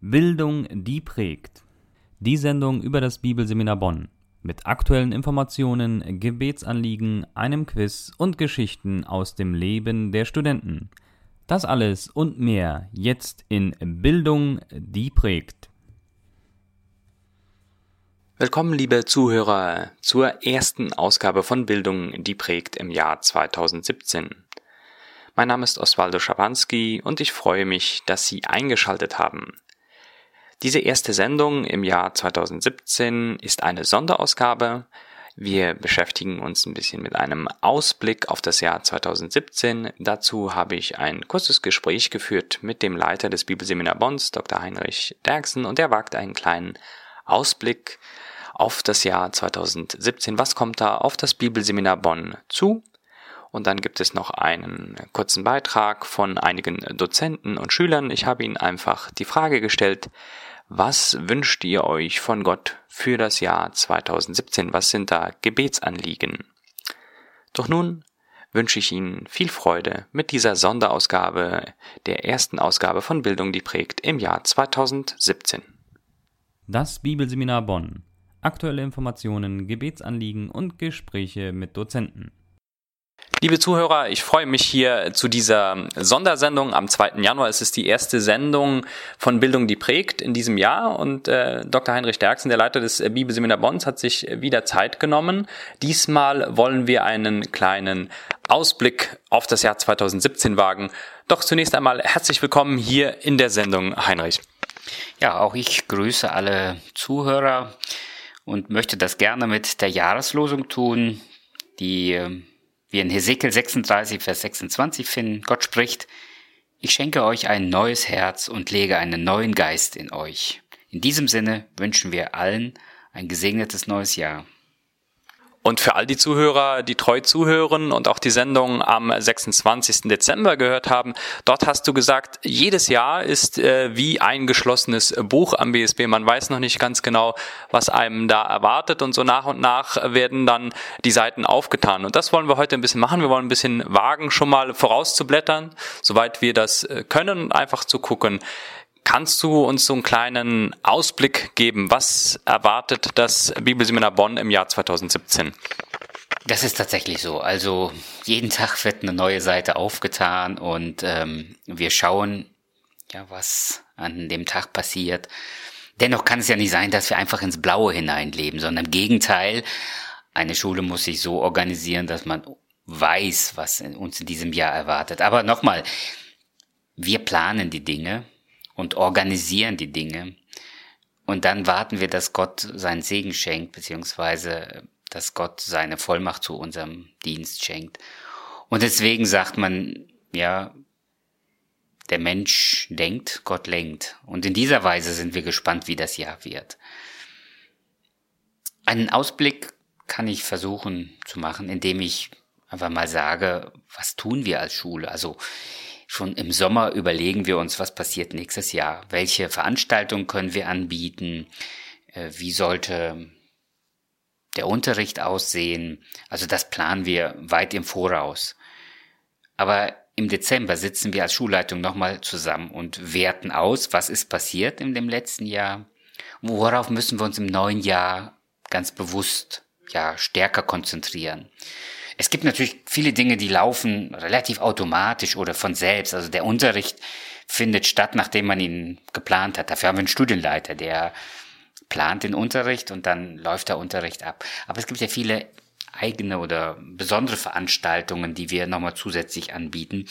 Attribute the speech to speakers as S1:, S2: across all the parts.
S1: Bildung, die prägt. Die Sendung über das Bibelseminar Bonn. Mit aktuellen Informationen, Gebetsanliegen, einem Quiz und Geschichten aus dem Leben der Studenten. Das alles und mehr jetzt in Bildung, die prägt.
S2: Willkommen, liebe Zuhörer, zur ersten Ausgabe von Bildung, die prägt im Jahr 2017. Mein Name ist Oswaldo Schawanski und ich freue mich, dass Sie eingeschaltet haben. Diese erste Sendung im Jahr 2017 ist eine Sonderausgabe. Wir beschäftigen uns ein bisschen mit einem Ausblick auf das Jahr 2017. Dazu habe ich ein kurzes Gespräch geführt mit dem Leiter des Bibelseminar Bonns, Dr. Heinrich Derksen, und er wagt einen kleinen Ausblick auf das Jahr 2017. Was kommt da auf das Bibelseminar Bonn zu? Und dann gibt es noch einen kurzen Beitrag von einigen Dozenten und Schülern. Ich habe ihnen einfach die Frage gestellt, was wünscht ihr euch von Gott für das Jahr 2017? Was sind da Gebetsanliegen? Doch nun wünsche ich Ihnen viel Freude mit dieser Sonderausgabe der ersten Ausgabe von Bildung, die prägt im Jahr 2017.
S1: Das Bibelseminar Bonn. Aktuelle Informationen, Gebetsanliegen und Gespräche mit Dozenten.
S2: Liebe Zuhörer, ich freue mich hier zu dieser Sondersendung. Am 2. Januar ist es die erste Sendung von Bildung, die prägt in diesem Jahr. Und äh, Dr. Heinrich Derksen, der Leiter des Bibelseminar Bonns, hat sich wieder Zeit genommen. Diesmal wollen wir einen kleinen Ausblick auf das Jahr 2017 wagen. Doch zunächst einmal herzlich willkommen hier in der Sendung, Heinrich.
S3: Ja, auch ich grüße alle Zuhörer und möchte das gerne mit der Jahreslosung tun, die ähm, wir in Hesekiel 36, Vers 26 finden, Gott spricht, ich schenke euch ein neues Herz und lege einen neuen Geist in euch. In diesem Sinne wünschen wir allen ein gesegnetes neues Jahr.
S2: Und für all die Zuhörer, die treu zuhören und auch die Sendung am 26. Dezember gehört haben, dort hast du gesagt, jedes Jahr ist äh, wie ein geschlossenes Buch am BSB. Man weiß noch nicht ganz genau, was einem da erwartet und so nach und nach werden dann die Seiten aufgetan. Und das wollen wir heute ein bisschen machen. Wir wollen ein bisschen wagen, schon mal vorauszublättern, soweit wir das äh, können und einfach zu gucken, Kannst du uns so einen kleinen Ausblick geben? Was erwartet das Bibelseminar Bonn im Jahr 2017?
S3: Das ist tatsächlich so. Also jeden Tag wird eine neue Seite aufgetan und ähm, wir schauen, ja, was an dem Tag passiert. Dennoch kann es ja nicht sein, dass wir einfach ins Blaue hineinleben, sondern im Gegenteil, eine Schule muss sich so organisieren, dass man weiß, was uns in diesem Jahr erwartet. Aber nochmal, wir planen die Dinge, und organisieren die Dinge. Und dann warten wir, dass Gott seinen Segen schenkt, beziehungsweise dass Gott seine Vollmacht zu unserem Dienst schenkt. Und deswegen sagt man, ja, der Mensch denkt, Gott lenkt. Und in dieser Weise sind wir gespannt, wie das Jahr wird. Einen Ausblick kann ich versuchen zu machen, indem ich einfach mal sage, was tun wir als Schule? Also schon im Sommer überlegen wir uns, was passiert nächstes Jahr. Welche Veranstaltungen können wir anbieten? Äh, wie sollte der Unterricht aussehen? Also das planen wir weit im Voraus. Aber im Dezember sitzen wir als Schulleitung nochmal zusammen und werten aus, was ist passiert in dem letzten Jahr. Worauf müssen wir uns im neuen Jahr ganz bewusst ja stärker konzentrieren? Es gibt natürlich viele Dinge, die laufen relativ automatisch oder von selbst. Also der Unterricht findet statt, nachdem man ihn geplant hat. Dafür haben wir einen Studienleiter, der plant den Unterricht und dann läuft der Unterricht ab. Aber es gibt ja viele eigene oder besondere Veranstaltungen, die wir nochmal zusätzlich anbieten.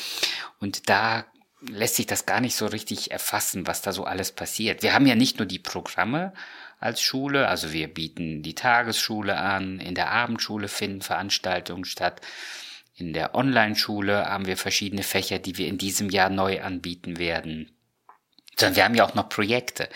S3: Und da lässt sich das gar nicht so richtig erfassen, was da so alles passiert. Wir haben ja nicht nur die Programme, als Schule. Also wir bieten die Tagesschule an, in der Abendschule finden Veranstaltungen statt. In der Online-Schule haben wir verschiedene Fächer, die wir in diesem Jahr neu anbieten werden. Sondern wir haben ja auch noch Projekte.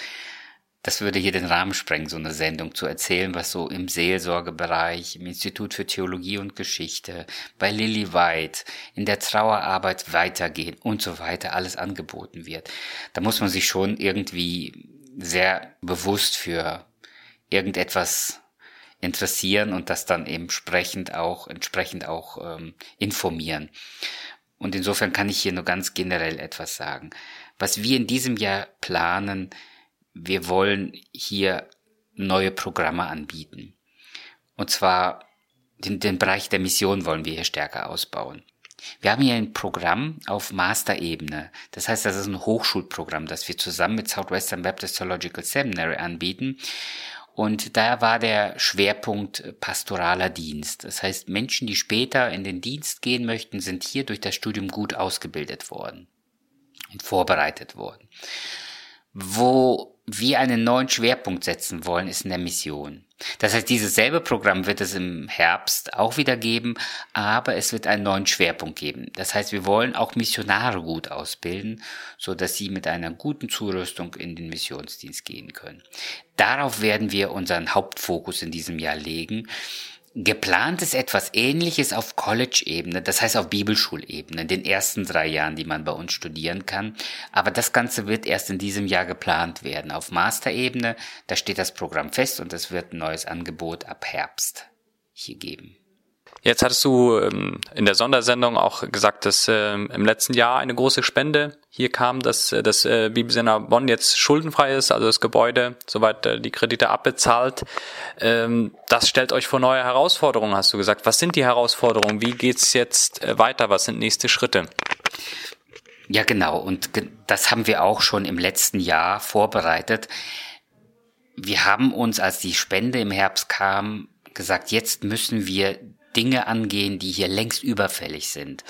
S3: Das würde hier den Rahmen sprengen, so eine Sendung zu erzählen, was so im Seelsorgebereich, im Institut für Theologie und Geschichte, bei Lilly White, in der Trauerarbeit weitergeht und so weiter alles angeboten wird. Da muss man sich schon irgendwie sehr bewusst für irgendetwas interessieren und das dann entsprechend auch, entsprechend auch ähm, informieren. Und insofern kann ich hier nur ganz generell etwas sagen. Was wir in diesem Jahr planen, wir wollen hier neue Programme anbieten. Und zwar den, den Bereich der Mission wollen wir hier stärker ausbauen. Wir haben hier ein Programm auf Master-Ebene. Das heißt, das ist ein Hochschulprogramm, das wir zusammen mit Southwestern Baptist Theological Seminary anbieten. Und da war der Schwerpunkt pastoraler Dienst. Das heißt, Menschen, die später in den Dienst gehen möchten, sind hier durch das Studium gut ausgebildet worden und vorbereitet worden. Wo wir einen neuen Schwerpunkt setzen wollen, ist in der Mission. Das heißt, dieses selbe Programm wird es im Herbst auch wieder geben, aber es wird einen neuen Schwerpunkt geben. Das heißt, wir wollen auch Missionare gut ausbilden, so dass sie mit einer guten Zurüstung in den Missionsdienst gehen können. Darauf werden wir unseren Hauptfokus in diesem Jahr legen. Geplant ist etwas Ähnliches auf College-Ebene, das heißt auf Bibelschulebene, in den ersten drei Jahren, die man bei uns studieren kann. Aber das Ganze wird erst in diesem Jahr geplant werden. Auf Master-Ebene, da steht das Programm fest und es wird ein neues Angebot ab Herbst hier geben.
S2: Jetzt hattest du ähm, in der Sondersendung auch gesagt, dass ähm, im letzten Jahr eine große Spende hier kam, dass äh, das äh, Bibelsender Bonn jetzt schuldenfrei ist, also das Gebäude, soweit äh, die Kredite abbezahlt. Ähm, das stellt euch vor neue Herausforderungen, hast du gesagt. Was sind die Herausforderungen? Wie geht's jetzt weiter? Was sind nächste Schritte?
S3: Ja, genau. Und das haben wir auch schon im letzten Jahr vorbereitet. Wir haben uns, als die Spende im Herbst kam, gesagt, jetzt müssen wir Dinge angehen, die hier längst überfällig sind.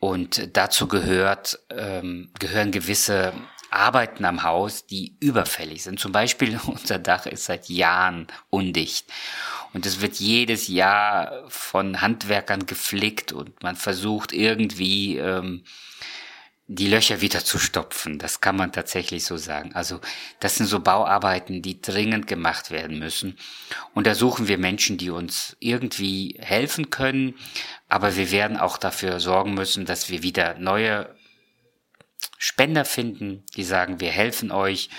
S3: Und dazu gehört, ähm, gehören gewisse Arbeiten am Haus, die überfällig sind. Zum Beispiel unser Dach ist seit Jahren undicht. Und es wird jedes Jahr von Handwerkern geflickt und man versucht irgendwie ähm, die Löcher wieder zu stopfen. Das kann man tatsächlich so sagen. Also das sind so Bauarbeiten, die dringend gemacht werden müssen. Und da suchen wir Menschen, die uns irgendwie helfen können. Aber wir werden auch dafür sorgen müssen, dass wir wieder neue Spender finden, die sagen, wir helfen euch,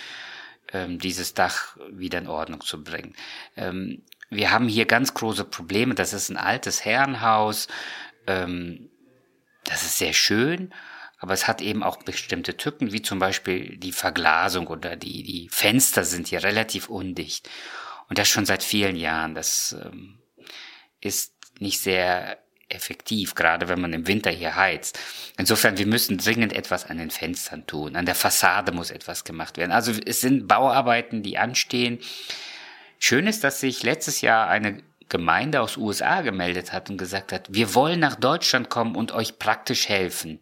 S3: ähm, dieses Dach wieder in Ordnung zu bringen. Ähm, wir haben hier ganz große Probleme. Das ist ein altes Herrenhaus. Ähm, das ist sehr schön aber es hat eben auch bestimmte Tücken, wie zum Beispiel die Verglasung oder die, die Fenster sind hier relativ undicht. Und das schon seit vielen Jahren. Das ähm, ist nicht sehr effektiv, gerade wenn man im Winter hier heizt. Insofern, wir müssen dringend etwas an den Fenstern tun. An der Fassade muss etwas gemacht werden. Also es sind Bauarbeiten, die anstehen. Schön ist, dass sich letztes Jahr eine Gemeinde aus USA gemeldet hat und gesagt hat, wir wollen nach Deutschland kommen und euch praktisch helfen.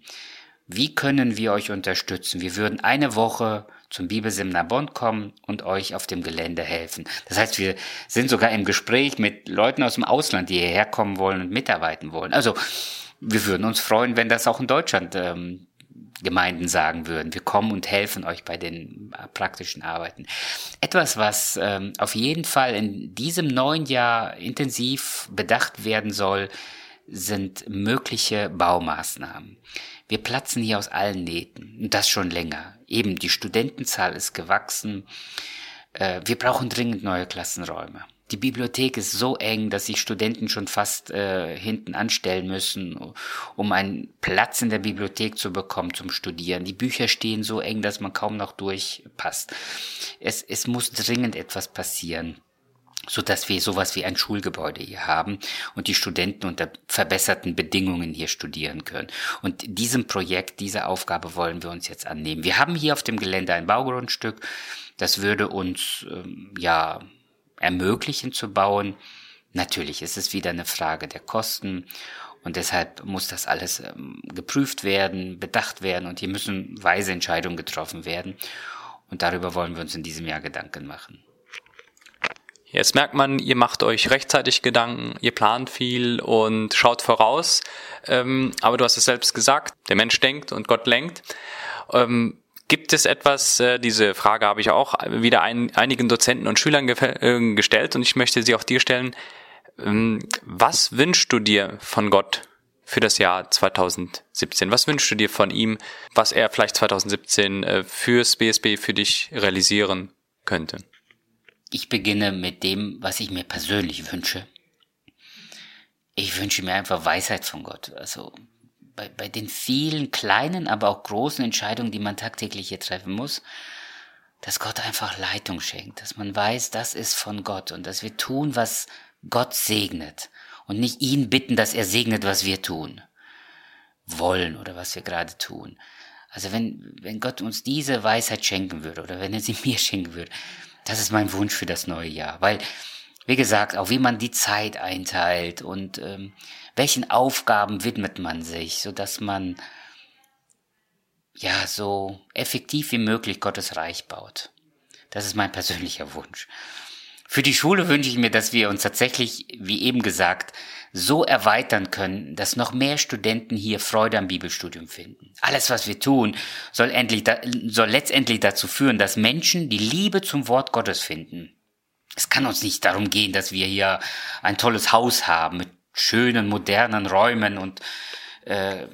S3: Wie können wir euch unterstützen? Wir würden eine Woche zum Bibelseminar Bonn kommen und euch auf dem Gelände helfen. Das heißt, wir sind sogar im Gespräch mit Leuten aus dem Ausland, die hierher kommen wollen und mitarbeiten wollen. Also wir würden uns freuen, wenn das auch in Deutschland ähm, Gemeinden sagen würden. Wir kommen und helfen euch bei den äh, praktischen Arbeiten. Etwas, was ähm, auf jeden Fall in diesem neuen Jahr intensiv bedacht werden soll, sind mögliche Baumaßnahmen. Wir platzen hier aus allen Nähten und das schon länger. Eben die Studentenzahl ist gewachsen. Äh, wir brauchen dringend neue Klassenräume. Die Bibliothek ist so eng, dass sich Studenten schon fast äh, hinten anstellen müssen, um einen Platz in der Bibliothek zu bekommen zum Studieren. Die Bücher stehen so eng, dass man kaum noch durchpasst. Es, es muss dringend etwas passieren so dass wir sowas wie ein Schulgebäude hier haben und die Studenten unter verbesserten Bedingungen hier studieren können. Und diesem Projekt, dieser Aufgabe wollen wir uns jetzt annehmen. Wir haben hier auf dem Gelände ein Baugrundstück. Das würde uns ähm, ja ermöglichen zu bauen. Natürlich ist es wieder eine Frage der Kosten und deshalb muss das alles ähm, geprüft werden, bedacht werden und hier müssen weise Entscheidungen getroffen werden. Und darüber wollen wir uns in diesem Jahr Gedanken machen.
S2: Jetzt merkt man, ihr macht euch rechtzeitig Gedanken, ihr plant viel und schaut voraus. Ähm, aber du hast es selbst gesagt, der Mensch denkt und Gott lenkt. Ähm, gibt es etwas, äh, diese Frage habe ich auch wieder ein, einigen Dozenten und Schülern äh, gestellt und ich möchte sie auch dir stellen. Ähm, was wünschst du dir von Gott für das Jahr 2017? Was wünschst du dir von ihm, was er vielleicht 2017 äh, fürs BSB für dich realisieren könnte?
S3: Ich beginne mit dem, was ich mir persönlich wünsche. Ich wünsche mir einfach Weisheit von Gott. Also bei, bei den vielen kleinen, aber auch großen Entscheidungen, die man tagtäglich hier treffen muss, dass Gott einfach Leitung schenkt, dass man weiß, das ist von Gott und dass wir tun, was Gott segnet und nicht ihn bitten, dass er segnet, was wir tun wollen oder was wir gerade tun. Also wenn, wenn Gott uns diese Weisheit schenken würde oder wenn er sie mir schenken würde, das ist mein Wunsch für das neue Jahr. Weil, wie gesagt, auch wie man die Zeit einteilt und ähm, welchen Aufgaben widmet man sich, so dass man ja so effektiv wie möglich Gottes Reich baut. Das ist mein persönlicher Wunsch. Für die Schule wünsche ich mir, dass wir uns tatsächlich, wie eben gesagt, so erweitern können, dass noch mehr Studenten hier Freude am Bibelstudium finden. Alles, was wir tun, soll, endlich, soll letztendlich dazu führen, dass Menschen die Liebe zum Wort Gottes finden. Es kann uns nicht darum gehen, dass wir hier ein tolles Haus haben mit schönen, modernen Räumen und äh,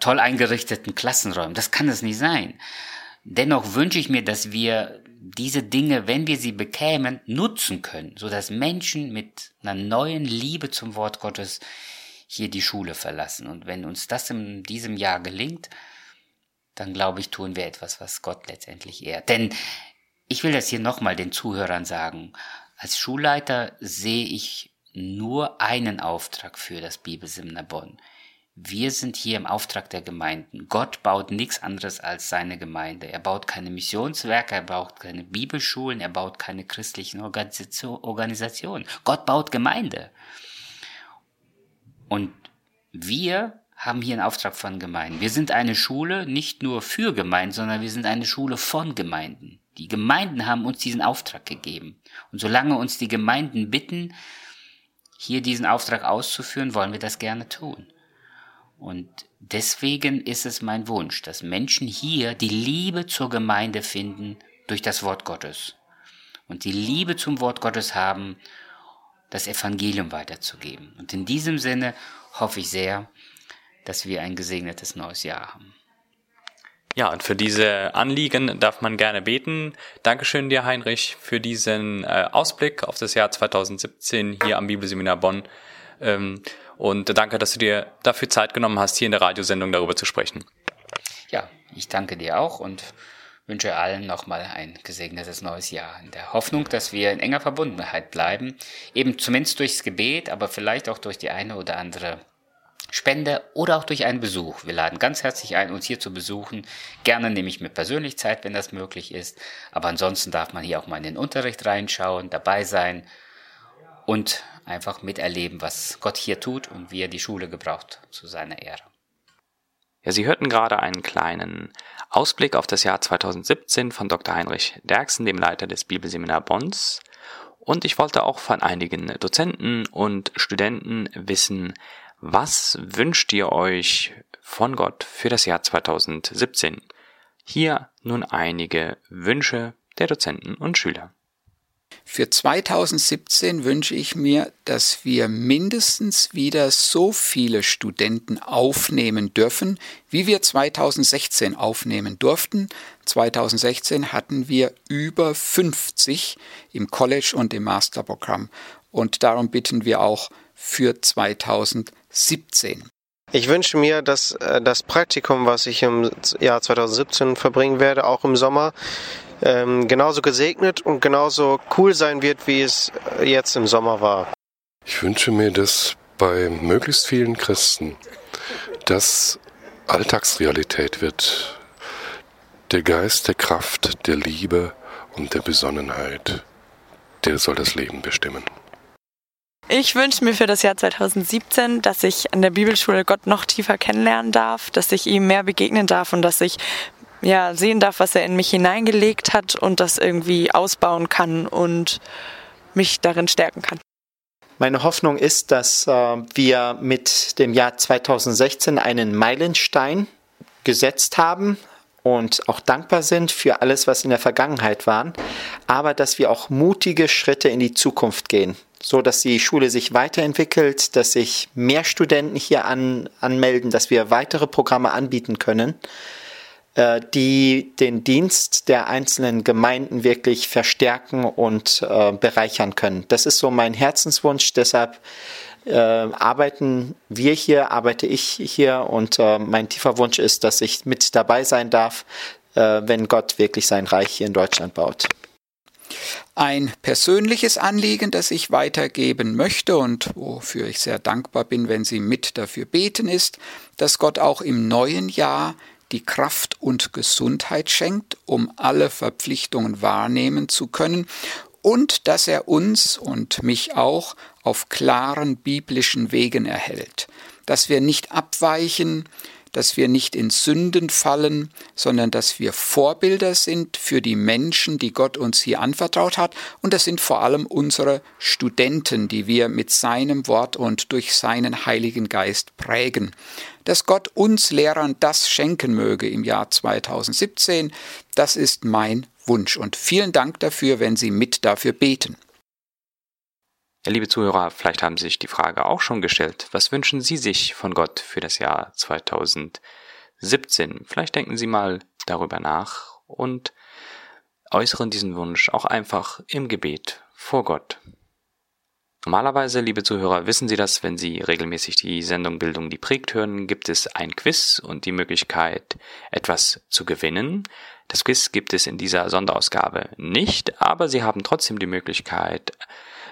S3: toll eingerichteten Klassenräumen. Das kann es nicht sein. Dennoch wünsche ich mir, dass wir diese Dinge, wenn wir sie bekämen, nutzen können, so dass Menschen mit einer neuen Liebe zum Wort Gottes hier die Schule verlassen. Und wenn uns das in diesem Jahr gelingt, dann glaube ich, tun wir etwas, was Gott letztendlich ehrt. Denn ich will das hier nochmal den Zuhörern sagen. Als Schulleiter sehe ich nur einen Auftrag für das Bibelseminar Bonn. Wir sind hier im Auftrag der Gemeinden. Gott baut nichts anderes als seine Gemeinde. Er baut keine Missionswerke, er baut keine Bibelschulen, er baut keine christlichen Organisationen. Gott baut Gemeinde. Und wir haben hier einen Auftrag von Gemeinden. Wir sind eine Schule nicht nur für Gemeinden, sondern wir sind eine Schule von Gemeinden. Die Gemeinden haben uns diesen Auftrag gegeben. Und solange uns die Gemeinden bitten, hier diesen Auftrag auszuführen, wollen wir das gerne tun. Und deswegen ist es mein Wunsch, dass Menschen hier die Liebe zur Gemeinde finden durch das Wort Gottes und die Liebe zum Wort Gottes haben, das Evangelium weiterzugeben. Und in diesem Sinne hoffe ich sehr, dass wir ein gesegnetes neues Jahr haben.
S2: Ja, und für diese Anliegen darf man gerne beten. Dankeschön dir, Heinrich, für diesen äh, Ausblick auf das Jahr 2017 hier am Bibelseminar Bonn. Und danke, dass du dir dafür Zeit genommen hast, hier in der Radiosendung darüber zu sprechen.
S3: Ja, ich danke dir auch und wünsche allen nochmal ein gesegnetes neues Jahr. In der Hoffnung, dass wir in enger Verbundenheit bleiben. Eben zumindest durchs Gebet, aber vielleicht auch durch die eine oder andere Spende oder auch durch einen Besuch. Wir laden ganz herzlich ein, uns hier zu besuchen. Gerne nehme ich mir persönlich Zeit, wenn das möglich ist. Aber ansonsten darf man hier auch mal in den Unterricht reinschauen, dabei sein und einfach miterleben, was Gott hier tut und wie er die Schule gebraucht zu seiner Ehre.
S2: Ja, Sie hörten gerade einen kleinen Ausblick auf das Jahr 2017 von Dr. Heinrich Derksen, dem Leiter des Bibelseminar Bonns. Und ich wollte auch von einigen Dozenten und Studenten wissen, was wünscht ihr euch von Gott für das Jahr 2017? Hier nun einige Wünsche der Dozenten und Schüler.
S4: Für 2017 wünsche ich mir, dass wir mindestens wieder so viele Studenten aufnehmen dürfen, wie wir 2016 aufnehmen durften. 2016 hatten wir über 50 im College und im Masterprogramm. Und darum bitten wir auch für 2017.
S5: Ich wünsche mir, dass äh, das Praktikum, was ich im Jahr 2017 verbringen werde, auch im Sommer, ähm, genauso gesegnet und genauso cool sein wird, wie es jetzt im Sommer war.
S6: Ich wünsche mir, dass bei möglichst vielen Christen das Alltagsrealität wird. Der Geist der Kraft, der Liebe und der Besonnenheit, der soll das Leben bestimmen.
S7: Ich wünsche mir für das Jahr 2017, dass ich an der Bibelschule Gott noch tiefer kennenlernen darf, dass ich ihm mehr begegnen darf und dass ich ja, sehen darf, was er in mich hineingelegt hat und das irgendwie ausbauen kann und mich darin stärken kann.
S8: Meine Hoffnung ist, dass äh, wir mit dem Jahr 2016 einen Meilenstein gesetzt haben und auch dankbar sind für alles, was in der Vergangenheit war, aber dass wir auch mutige Schritte in die Zukunft gehen, so dass die Schule sich weiterentwickelt, dass sich mehr Studenten hier an, anmelden, dass wir weitere Programme anbieten können äh, die den Dienst der einzelnen Gemeinden wirklich verstärken und äh, bereichern können. Das ist so mein Herzenswunsch. Deshalb äh, arbeiten wir hier, arbeite ich hier und mein tiefer Wunsch ist, dass ich mit dabei sein darf, wenn Gott wirklich sein Reich hier in Deutschland baut.
S4: Ein persönliches Anliegen, das ich weitergeben möchte und wofür ich sehr dankbar bin, wenn Sie mit dafür beten, ist, dass Gott auch im neuen Jahr die Kraft und Gesundheit schenkt, um alle Verpflichtungen wahrnehmen zu können und dass er uns und mich auch auf klaren biblischen Wegen erhält, dass wir nicht abweichen, dass wir nicht in Sünden fallen, sondern dass wir Vorbilder sind für die Menschen, die Gott uns hier anvertraut hat. Und das sind vor allem unsere Studenten, die wir mit seinem Wort und durch seinen Heiligen Geist prägen. Dass Gott uns Lehrern das schenken möge im Jahr 2017, das ist mein Wunsch. Und vielen Dank dafür, wenn Sie mit dafür beten.
S2: Liebe Zuhörer, vielleicht haben Sie sich die Frage auch schon gestellt. Was wünschen Sie sich von Gott für das Jahr 2017? Vielleicht denken Sie mal darüber nach und äußeren diesen Wunsch auch einfach im Gebet vor Gott. Normalerweise, liebe Zuhörer, wissen Sie das, wenn Sie regelmäßig die Sendung Bildung die prägt hören, gibt es ein Quiz und die Möglichkeit, etwas zu gewinnen. Das Quiz gibt es in dieser Sonderausgabe nicht, aber Sie haben trotzdem die Möglichkeit,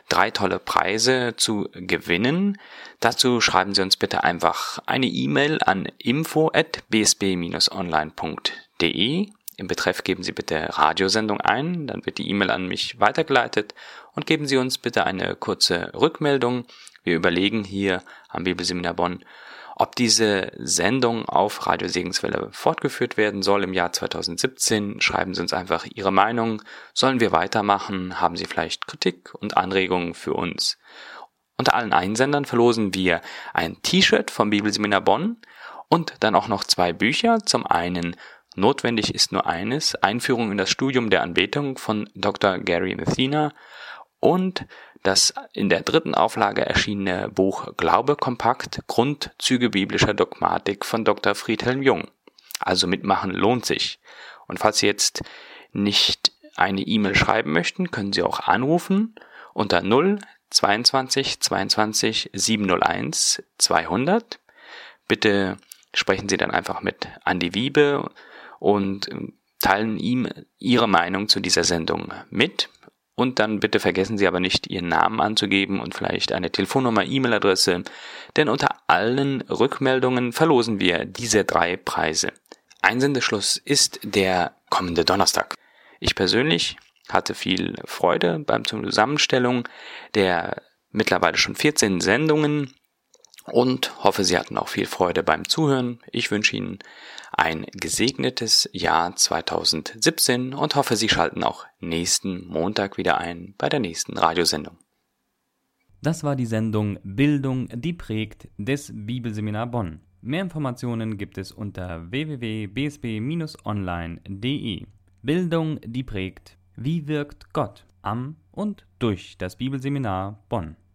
S2: drei tolle Preise zu gewinnen. Dazu schreiben Sie uns bitte einfach eine E-Mail an info@bsb-online.de. Im Betreff geben Sie bitte Radiosendung ein, dann wird die E-Mail an mich weitergeleitet und geben Sie uns bitte eine kurze Rückmeldung. Wir überlegen hier am Bibelseminar Bonn, ob diese Sendung auf Radio Segenswelle fortgeführt werden soll im Jahr 2017, schreiben Sie uns einfach Ihre Meinung. Sollen wir weitermachen? Haben Sie vielleicht Kritik und Anregungen für uns? Unter allen Einsendern verlosen wir ein T-Shirt vom Bibelseminar Bonn und dann auch noch zwei Bücher. Zum einen Notwendig ist nur eines, Einführung in das Studium der Anbetung von Dr. Gary Messina und das in der dritten Auflage erschienene Buch Glaube kompakt Grundzüge biblischer Dogmatik von Dr. Friedhelm Jung. Also mitmachen lohnt sich. Und falls Sie jetzt nicht eine E-Mail schreiben möchten, können Sie auch anrufen unter 0 22 22 701 200. Bitte sprechen Sie dann einfach mit Andy Wiebe und teilen ihm Ihre Meinung zu dieser Sendung mit. Und dann bitte vergessen Sie aber nicht, Ihren Namen anzugeben und vielleicht eine Telefonnummer, E-Mail-Adresse, denn unter allen Rückmeldungen verlosen wir diese drei Preise. Einsendeschluss ist der kommende Donnerstag. Ich persönlich hatte viel Freude beim Zusammenstellung der mittlerweile schon 14 Sendungen und hoffe, Sie hatten auch viel Freude beim Zuhören. Ich wünsche Ihnen ein gesegnetes Jahr 2017 und hoffe, Sie schalten auch nächsten Montag wieder ein bei der nächsten Radiosendung.
S1: Das war die Sendung Bildung, die prägt des Bibelseminar Bonn. Mehr Informationen gibt es unter www.bsb-online.de. Bildung, die prägt. Wie wirkt Gott am und durch das Bibelseminar Bonn?